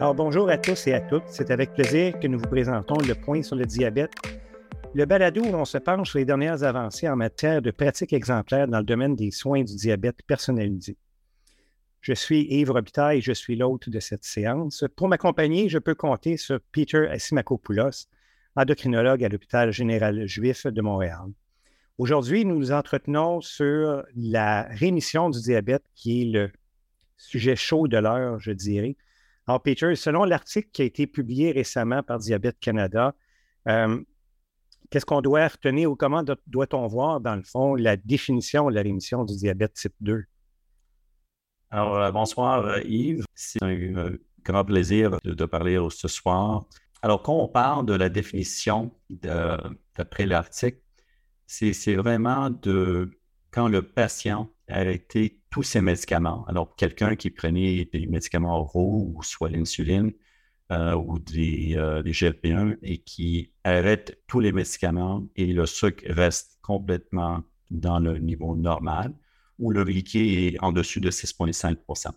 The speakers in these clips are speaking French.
Alors bonjour à tous et à toutes. C'est avec plaisir que nous vous présentons le point sur le diabète, le balado où on se penche sur les dernières avancées en matière de pratiques exemplaires dans le domaine des soins du diabète personnalisé. Je suis Yves Robitaille et je suis l'hôte de cette séance. Pour m'accompagner, je peux compter sur Peter Asimakopoulos, endocrinologue à l'hôpital général juif de Montréal. Aujourd'hui, nous nous entretenons sur la rémission du diabète, qui est le sujet chaud de l'heure, je dirais. Alors, Peter, selon l'article qui a été publié récemment par Diabète Canada, euh, qu'est-ce qu'on doit retenir ou comment doit-on voir, dans le fond, la définition de la rémission du diabète type 2? Alors, euh, bonsoir euh, Yves. C'est un grand plaisir de, parler ce soir. Alors, quand on parle de la définition d'après l'article, c'est vraiment de quand le patient a arrêté tous ses médicaments. Alors, quelqu'un qui prenait des médicaments oraux, ou soit l'insuline, euh, ou des, euh, des GLP-1, et qui arrête tous les médicaments et le sucre reste complètement dans le niveau normal, ou le glycée est en dessus de 6,5%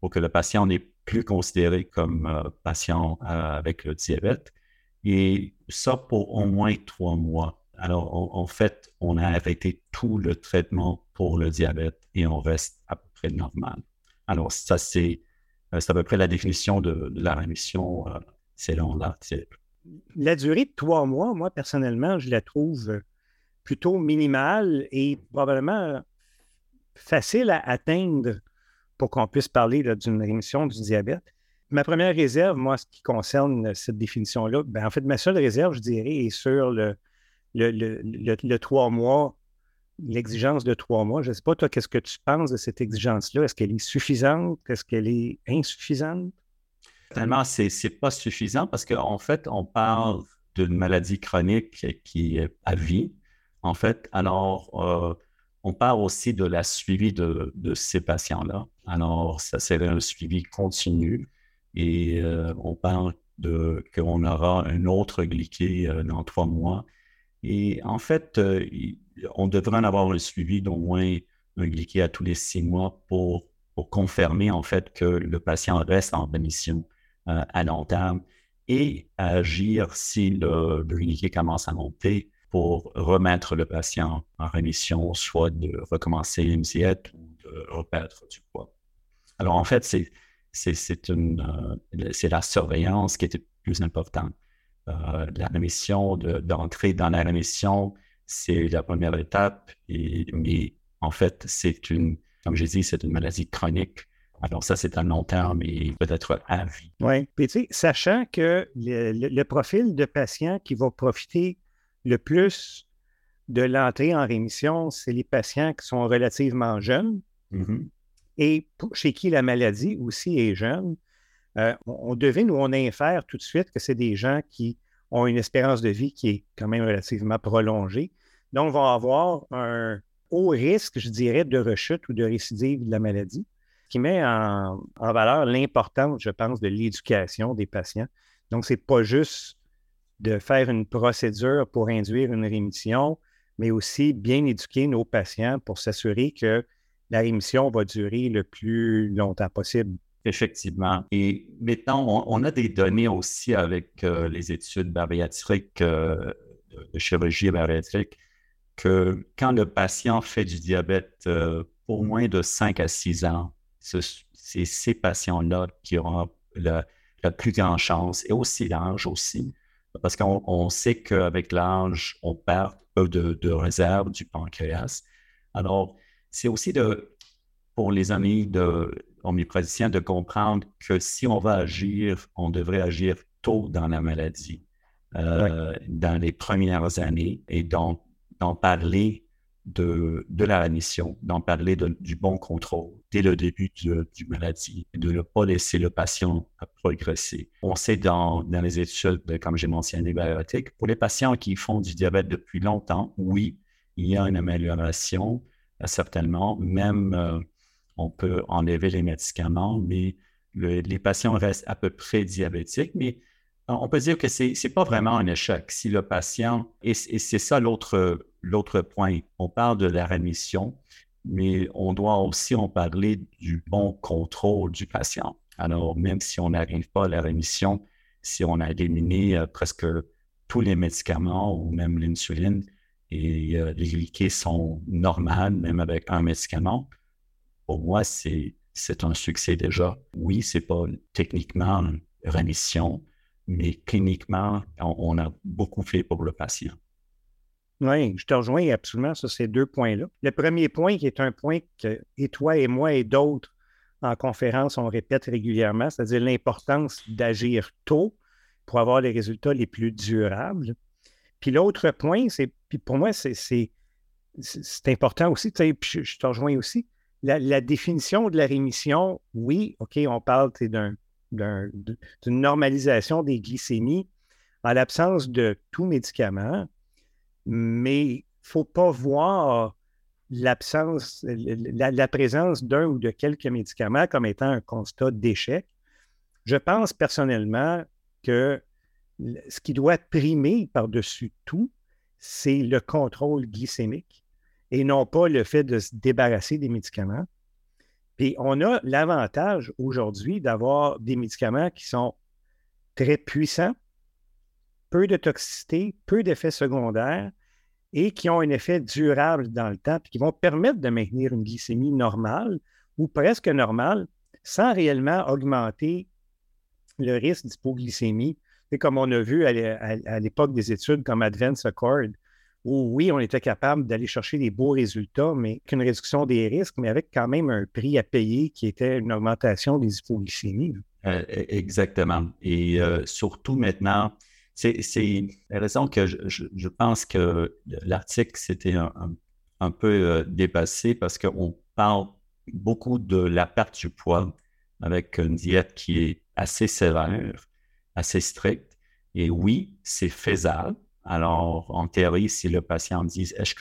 pour que le patient n'est plus considéré comme euh, patient avec le diabète. Et ça pour au moins trois mois. Alors, en fait, on a arrêté tout le traitement pour le diabète et on reste à peu près normal. Alors, ça, c'est euh, à peu près la définition de, la rémission euh, selon l'article. La durée de trois mois, moi, personnellement, je la trouve plutôt minimale et probablement facile à atteindre pour qu'on puisse parler d'une rémission du diabète. Ma première réserve, moi, ce qui concerne cette définition-là, ben, en fait, ma seule réserve, je dirais, est sur le, le, trois mois, l'exigence de trois mois. Je ne sais pas, toi, qu'est-ce que tu penses de cette exigence-là? Est-ce qu'elle est suffisante? Est-ce qu'elle est insuffisante? Finalement, ce n'est pas suffisant parce qu'en fait, on parle d'une maladie chronique qui est à vie. En fait, alors, euh, on parle aussi de la suivi de, ces patients-là. Alors, ça serait un suivi continu et euh, on parle de qu'on aura un autre glyqué euh, dans trois mois et en fait, euh, on devrait en avoir un suivi d'au moins un glyqué à tous les six mois pour, confirmer en fait que le patient reste en rémission euh, à long terme et agir si le, le commence à monter pour remettre le patient en rémission, soit de recommencer une diète ou de reperdre du poids. Alors en fait, c'est c'est euh, la surveillance qui est plus importante. Euh, la rémission, d'entrer dans la rémission, c'est la première étape. Et, mais en fait, c'est une, comme j'ai dit, c'est une maladie chronique. Alors ça, c'est à long terme et peut-être à vie. Oui. Puis tu sais, sachant que le, profil de patient qui va profiter le plus de l'entrée en rémission, c'est les patients qui sont relativement jeunes mm-hmm. et chez qui la maladie aussi est jeune. Euh, on, devine ou on infère tout de suite que c'est des gens qui ont une espérance de vie qui est quand même relativement prolongée. Donc, vont avoir un haut risque, je dirais, de rechute ou de récidive de la maladie, qui met en, valeur l'importance, je pense, de l'éducation des patients. Donc, ce n'est pas juste de faire une procédure pour induire une rémission, mais aussi bien éduquer nos patients pour s'assurer que la rémission va durer le plus longtemps possible. Effectivement. Et maintenant, on, a des données aussi avec euh, les études bariatriques, euh, de chirurgie bariatrique, que quand le patient fait du diabète euh, pour moins de 5 à 6 ans, c'est ces patients-là qui auront la, plus grande chance, et aussi l'âge aussi, parce qu'on sait qu'avec l'âge, on perd peu de, de réserve du pancréas. Alors, c'est aussi de, pour les amis de omnipraticiens de comprendre que si on va agir, on devrait agir tôt dans la maladie, euh, dans les premières années, et donc d'en parler de, de, la rémission, d'en parler du bon contrôle dès le début de, du maladie, de ne pas laisser le patient progresser. On sait dans, dans les études, comme j'ai mentionné, biotiques, pour les patients qui font du diabète depuis longtemps, oui, il y a une amélioration, euh, certainement, même euh, on peut enlever les médicaments, mais les patients restent à peu près diabétiques. Mais euh, on peut dire que ce n'est pas vraiment un échec. Si le patient, et, c'est ça l'autre, point, on parle de la rémission, mais on doit aussi en parler du bon contrôle du patient. Alors, même si on n'arrive pas à la rémission, si on a éliminé presque tous les médicaments ou même l'insuline et les glyquées sont normales, même avec un médicament, pour moi, c'est c'est un succès déjà. Oui, c'est pas techniquement une rémission, mais cliniquement, on, a beaucoup fait pour le patient. Oui, je te rejoins absolument sur ces deux points-là. Le premier point, qui est un point que et toi et moi et d'autres en conférence, on répète régulièrement, c'est-à-dire l'importance d'agir tôt pour avoir les résultats les plus durables. Puis l'autre point, c'est, puis pour moi, c'est, c'est, important aussi, puis je te rejoins aussi, la, définition de la rémission, oui, OK, on parle d'une normalisation des glycémies en l'absence de tout médicament, mais il ne faut pas voir l'absence, la, présence d'un ou de quelques médicaments comme étant un constat d'échec. Je pense personnellement que ce qui doit primer par-dessus tout, c'est le contrôle glycémique et non pas le fait de se débarrasser des médicaments. Puis on a l'avantage aujourd'hui d'avoir des médicaments qui sont très puissants, peu de toxicité, peu d'effets secondaires et qui ont un effet durable dans le temps, puis qui vont permettre de maintenir une glycémie normale ou presque normale sans réellement augmenter le risque d'hypoglycémie. C'est comme on a vu à l'époque des études comme Advance Accord, oui, on était capable d'aller chercher des beaux résultats, mais qu'une réduction des risques, mais avec quand même un prix à payer qui était une augmentation des hypoglycémies. Euh, e, exactement. Et euh, surtout maintenant, c'est la raison que je, pense que l'article s'était un, peu euh, dépassé parce qu'on parle beaucoup de la perte du poids avec une diète qui est assez sévère, assez stricte. Et oui, c'est faisable alors, en théorie, si le patient dit est-ce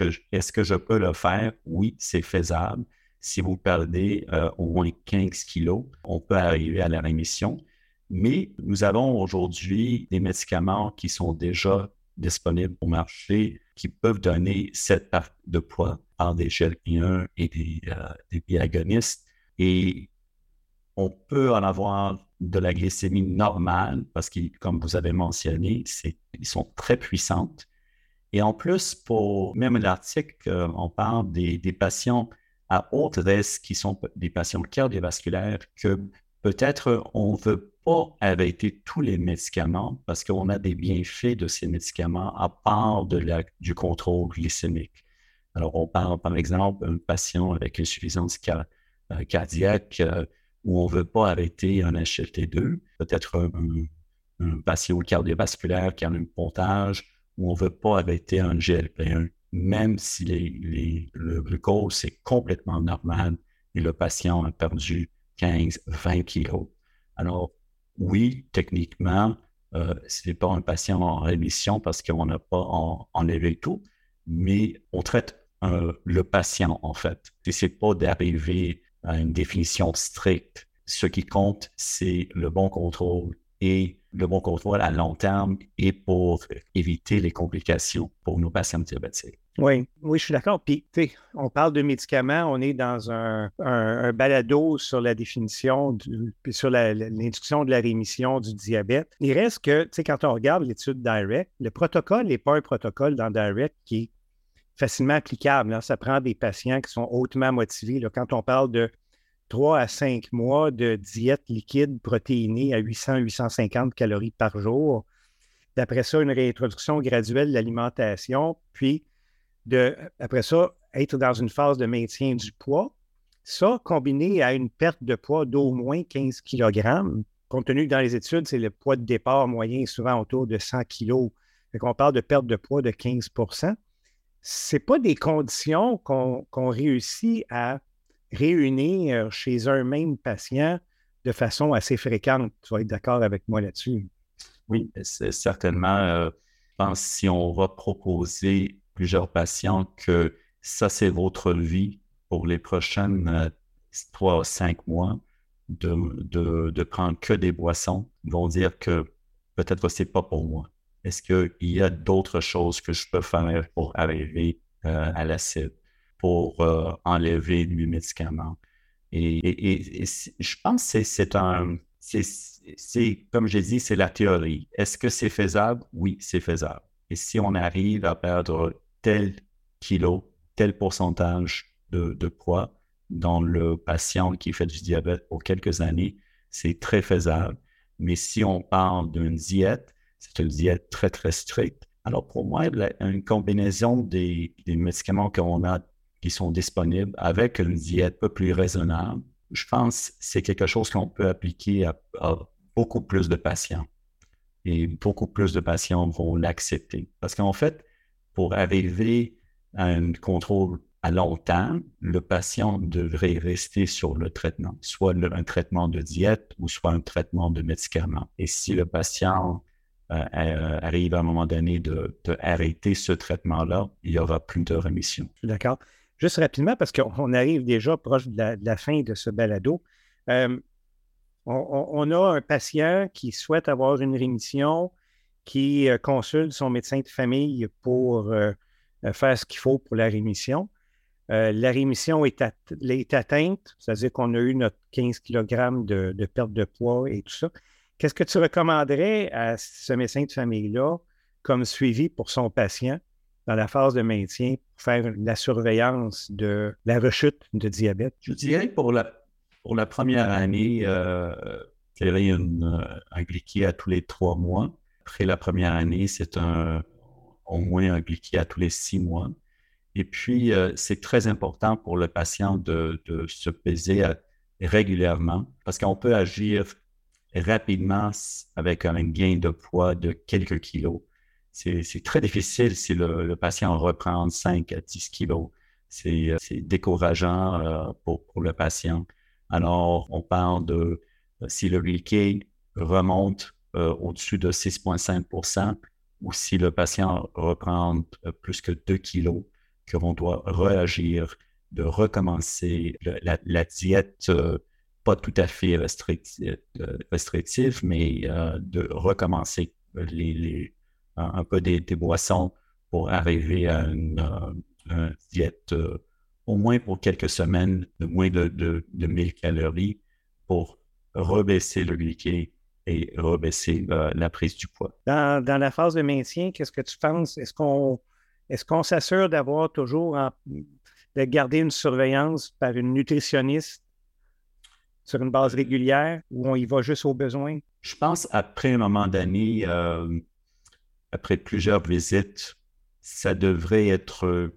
que, je peux le faire? Oui, c'est faisable. Si vous perdez euh, au moins 15 kilos, on peut arriver à la rémission. Mais nous avons aujourd'hui des médicaments qui sont déjà disponibles au marché qui peuvent donner cette perte de poids par des GLP-1 et des, euh, des biagonistes. Et on peut en avoir de la glycémie normale parce que, comme vous avez mentionné, ils sont très puissantes. Et en plus, pour même l'article, euh, on parle des, patients à haut risque qui sont des patients cardiovasculaires que peut-être on ne veut pas arrêter tous les médicaments parce qu'on a des bienfaits de ces médicaments à part de la, du contrôle glycémique. Alors, on parle par exemple d'un patient avec insuffisance euh, cardiaque euh, où on ne veut pas arrêter un HLT2, peut-être un, patient cardiovasculaire qui a un pontage, où on ne veut pas arrêter un GLP1, même si le glucose est complètement normal et le patient a perdu 15, 20 kilos. Alors, oui, techniquement, euh, ce n'est pas un patient en rémission parce qu'on n'a pas enlevé tout, mais on traite euh, le patient, en fait. Ce n'est pas d'arriver à une définition stricte. Ce qui compte, c'est le bon contrôle et le bon contrôle à long terme et pour éviter les complications pour nos patients diabétiques. Oui, oui, je suis d'accord. Puis, tu sais, on parle de médicaments, on est dans un, balado sur la définition, puis sur l'induction de la rémission du diabète. Il reste que, tu sais, quand on regarde l'étude Direct, le protocole n'est pas un protocole dans Direct qui facilement applicable. Hein. Ça prend des patients qui sont hautement motivés. Quand on parle de 3 à 5 mois de diète liquide protéinée à 800-850 calories par jour. D'après ça, une réintroduction graduelle de l'alimentation, puis après ça, être dans une phase de maintien du poids. Ça, combiné à une perte de poids d'au moins 15 kg, compte tenu que dans les études, c'est le poids de départ moyen souvent autour de 100 kg. Fait qu'on parle de perte de poids de 15 ce pas des conditions qu'on réussit à réunir chez un même patient de façon assez fréquente. Tu vas être d'accord avec moi là-dessus? Oui, c'est certainement. Euh, je pense si on va proposer plusieurs patients que ça, c'est votre vie pour les prochaines euh, trois ou cinq mois, de, prendre que des boissons, ils vont dire que peut-être que ce n'est pas pour moi. Est-ce qu'il y a d'autres choses que je peux faire pour arriver euh, à l'acide, pour euh, enlever les médicaments? Et, je pense que c'est un, c'est, comme j'ai dit, c'est la théorie. Est-ce que c'est faisable? Oui, c'est faisable. Et si on arrive à perdre tel kilo, tel pourcentage de, de poids dans le patient qui fait du diabète pour quelques années, c'est très faisable. Mais si on parle d'une diète, c'est une diète très, très stricte. Alors pour moi, une combinaison des, des médicaments qu'on a qui sont disponibles avec une diète un peu plus raisonnable, je pense que c'est quelque chose qu'on peut appliquer à, beaucoup plus de patients. Et beaucoup plus de patients vont l'accepter. Parce qu'en fait, pour arriver à un contrôle à long terme, le patient devrait rester sur le traitement, soit un traitement de diète ou soit un traitement de médicaments. Et si le patient euh, euh, arrive à un moment donné de, arrêter ce traitement-là, il n'y aura plus de rémission. D'accord. Juste rapidement, parce qu'on arrive déjà proche de la, fin de ce balado. Euh, on, a un patient qui souhaite avoir une rémission, qui consulte son médecin de famille pour faire ce qu'il faut pour la rémission. La rémission est, atteinte, c'est-à-dire qu'on a eu notre 15 kg de, perte de poids et tout ça. Qu'est-ce que tu recommanderais à ce médecin de famille-là comme suivi pour son patient dans la phase de maintien pour faire la surveillance de la rechute de diabète? Je dirais pour la, pour la première année, euh, euh un glyqué à tous les trois mois. Après la première année, c'est un, au moins un glyqué à tous les six mois. Et puis, euh, c'est très important pour le patient de, se peser régulièrement parce qu'on peut agir rapidement avec un gain de poids de quelques kilos. C'est très difficile si le, patient reprend 5 à 10 kilos. C'est euh, décourageant pour, le patient. Alors, on parle de si le glyqué remonte au-dessus de 6,5% ou si le patient reprend plus que 2 kilos, qu'on doit réagir, de recommencer la, diète euh, pas tout à fait restrictive, restrictive mais euh, de recommencer les, un peu des, boissons pour arriver à une, euh, diète au moins pour quelques semaines de moins de, de, 1000 calories pour rebaisser le glycé et rebaisser la prise du poids. Dans, dans, la phase de maintien, qu'est-ce que tu penses? Est-ce qu'on est-ce qu'on s'assure d'avoir toujours, de garder une surveillance par une nutritionniste sur une base régulière ou on y va juste aux besoins? Je pense après un moment donné, euh, après plusieurs visites, ça devrait être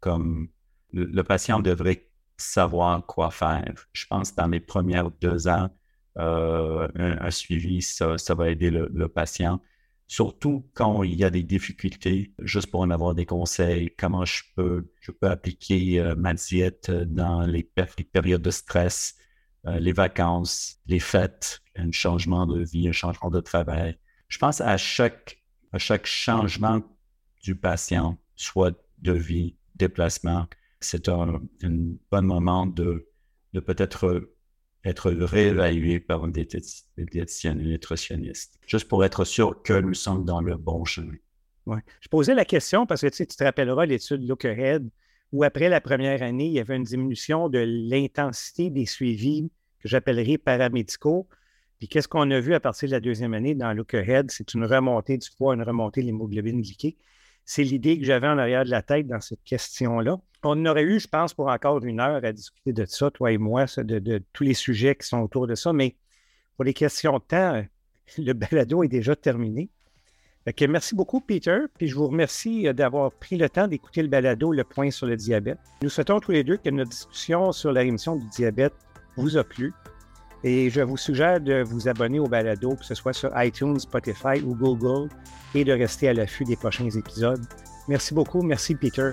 comme le, patient devrait savoir quoi faire. Je pense dans les premières deux ans, euh, un, suivi, ça, va aider le patient surtout quand il y a des difficultés, juste pour en avoir des conseils, comment je peux, appliquer euh, ma diète dans les, périodes de stress, euh, les vacances, les fêtes, un changement de vie, un changement de travail. Je pense à chaque, à chaque changement du patient, soit de vie, déplacement, c'est un, bon moment de, de peut-être être réévalué par un diététicien, un nutritionniste, juste pour être sûr que nous sommes dans le bon chemin. Ouais. Je posais la question parce que tu, te rappelleras l'étude Lookerhead où après la première année, il y avait une diminution de l'intensité des suivis que j'appellerais paramédicaux. Puis qu'est-ce qu'on a vu à partir de la deuxième année dans Lookerhead? C'est une remontée du poids, une remontée de l'hémoglobine glyquée. C'est l'idée que j'avais en arrière de la tête dans cette question-là. On aurait eu, je pense, pour encore une heure à discuter de ça, toi et moi, de, tous les sujets qui sont autour de ça. Mais pour les questions de temps, le balado est déjà terminé. Merci beaucoup, Peter. Puis je vous remercie euh, d'avoir pris le temps d'écouter le balado Le Point sur le diabète. Nous souhaitons tous les deux que notre discussion sur la rémission du diabète vous a plu. Et je vous suggère de vous abonner au balado, que ce soit sur iTunes, Spotify ou Google, et de rester à l'affût des prochains épisodes. Merci beaucoup. Merci, Peter.